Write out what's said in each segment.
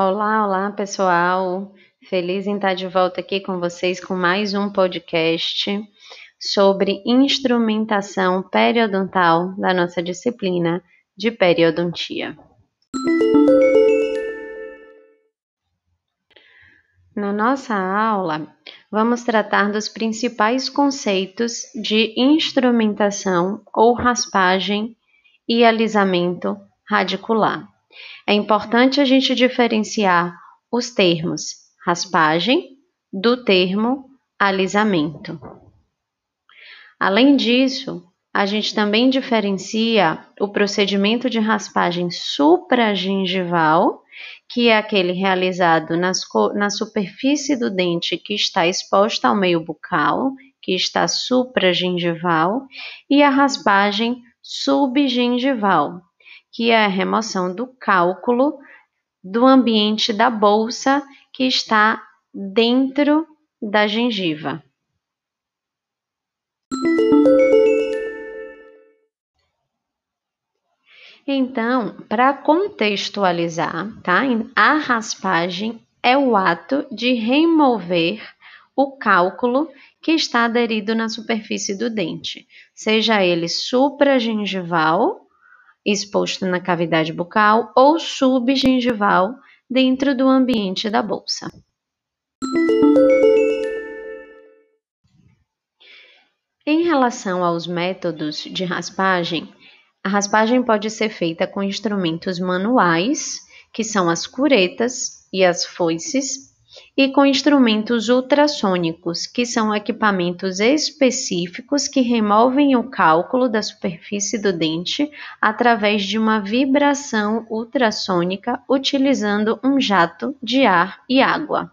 Olá, olá pessoal! Feliz em estar de volta aqui com vocês com mais um podcast sobre instrumentação periodontal da nossa disciplina de periodontia. Na nossa aula, vamos tratar dos principais conceitos de instrumentação ou raspagem e alisamento radicular. É importante a gente diferenciar os termos raspagem do termo alisamento. Além disso, a gente também diferencia o procedimento de raspagem supragengival, que é aquele realizado nas, na superfície do dente que está exposta ao meio bucal, que está supragengival, e a raspagem subgengival, que é a remoção do cálculo do ambiente da bolsa que está dentro da gengiva. Então, para contextualizar, tá? A raspagem é o ato de remover o cálculo que está aderido na superfície do dente, seja ele supragengival, exposto na cavidade bucal, ou subgengival, dentro do ambiente da bolsa. Em relação aos métodos de raspagem, a raspagem pode ser feita com instrumentos manuais, que são as curetas e as foices, e com instrumentos ultrassônicos, que são equipamentos específicos que removem o cálculo da superfície do dente através de uma vibração ultrassônica utilizando um jato de ar e água.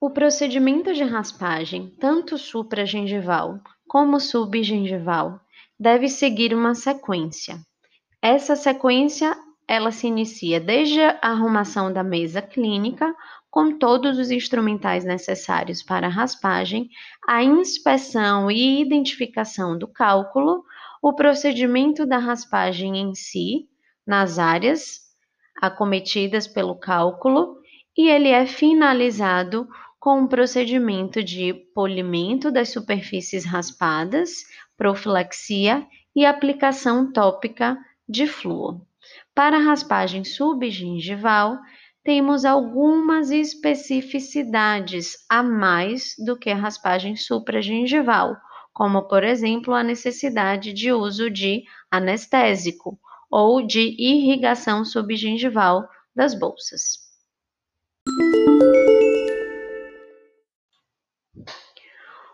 O procedimento de raspagem, tanto supragengival como subgengival, deve seguir uma sequência. Essa sequência ela se inicia desde a arrumação da mesa clínica, com todos os instrumentais necessários para a raspagem, a inspeção e identificação do cálculo, o procedimento da raspagem em si, nas áreas acometidas pelo cálculo, e ele é finalizado com um procedimento de polimento das superfícies raspadas, profilaxia e aplicação tópica de flúor. Para a raspagem subgengival, temos algumas especificidades a mais do que a raspagem supragengival, como, por exemplo, a necessidade de uso de anestésico ou de irrigação subgengival das bolsas.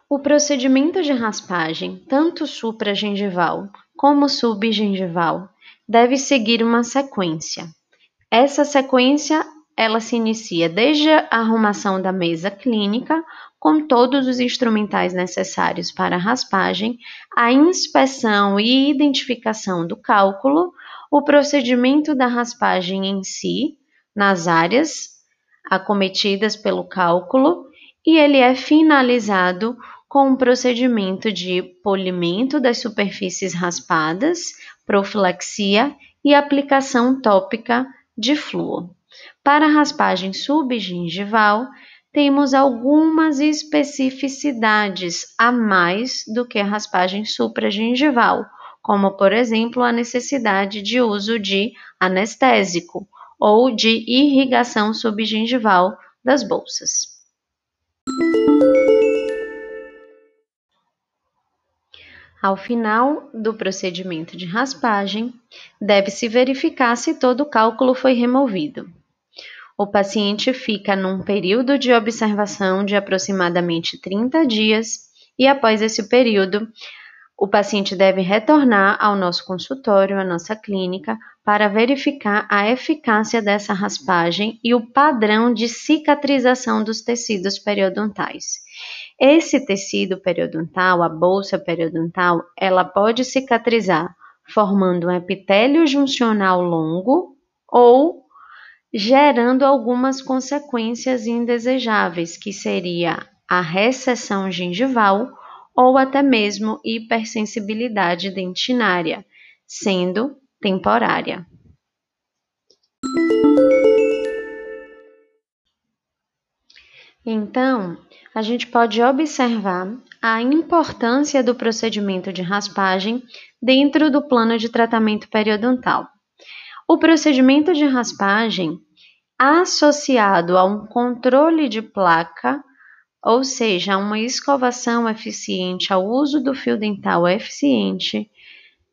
O procedimento de raspagem, tanto supragengival como subgengival, deve seguir uma sequência. Essa sequência ela se inicia desde a arrumação da mesa clínica, com todos os instrumentais necessários para a raspagem, a inspeção e identificação do cálculo, o procedimento da raspagem em si, nas áreas acometidas pelo cálculo, e ele é finalizado com um procedimento de polimento das superfícies raspadas, profilaxia e aplicação tópica de flúor. Para a raspagem subgengival, temos algumas especificidades a mais do que a raspagem supragengival, como, por exemplo, a necessidade de uso de anestésico ou de irrigação subgengival das bolsas. Ao final do procedimento de raspagem, deve-se verificar se todo o cálculo foi removido. O paciente fica num período de observação de aproximadamente 30 dias e, após esse período, o paciente deve retornar ao nosso consultório, à nossa clínica, para verificar a eficácia dessa raspagem e o padrão de cicatrização dos tecidos periodontais. Esse tecido periodontal, a bolsa periodontal, ela pode cicatrizar formando um epitélio juncional longo ou gerando algumas consequências indesejáveis, que seria a recessão gengival ou até mesmo hipersensibilidade dentinária, sendo temporária. Então, a gente pode observar a importância do procedimento de raspagem dentro do plano de tratamento periodontal. O procedimento de raspagem, associado a um controle de placa, ou seja, uma escovação eficiente, ao uso do fio dental eficiente,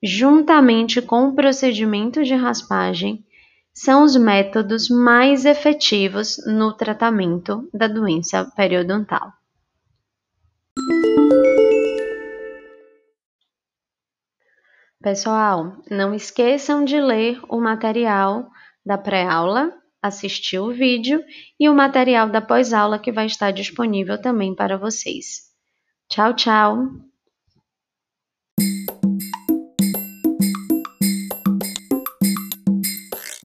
juntamente com o procedimento de raspagem, são os métodos mais efetivos no tratamento da doença periodontal. Pessoal, não esqueçam de ler o material da pré-aula, assistir o vídeo e o material da pós-aula que vai estar disponível também para vocês. Tchau, tchau!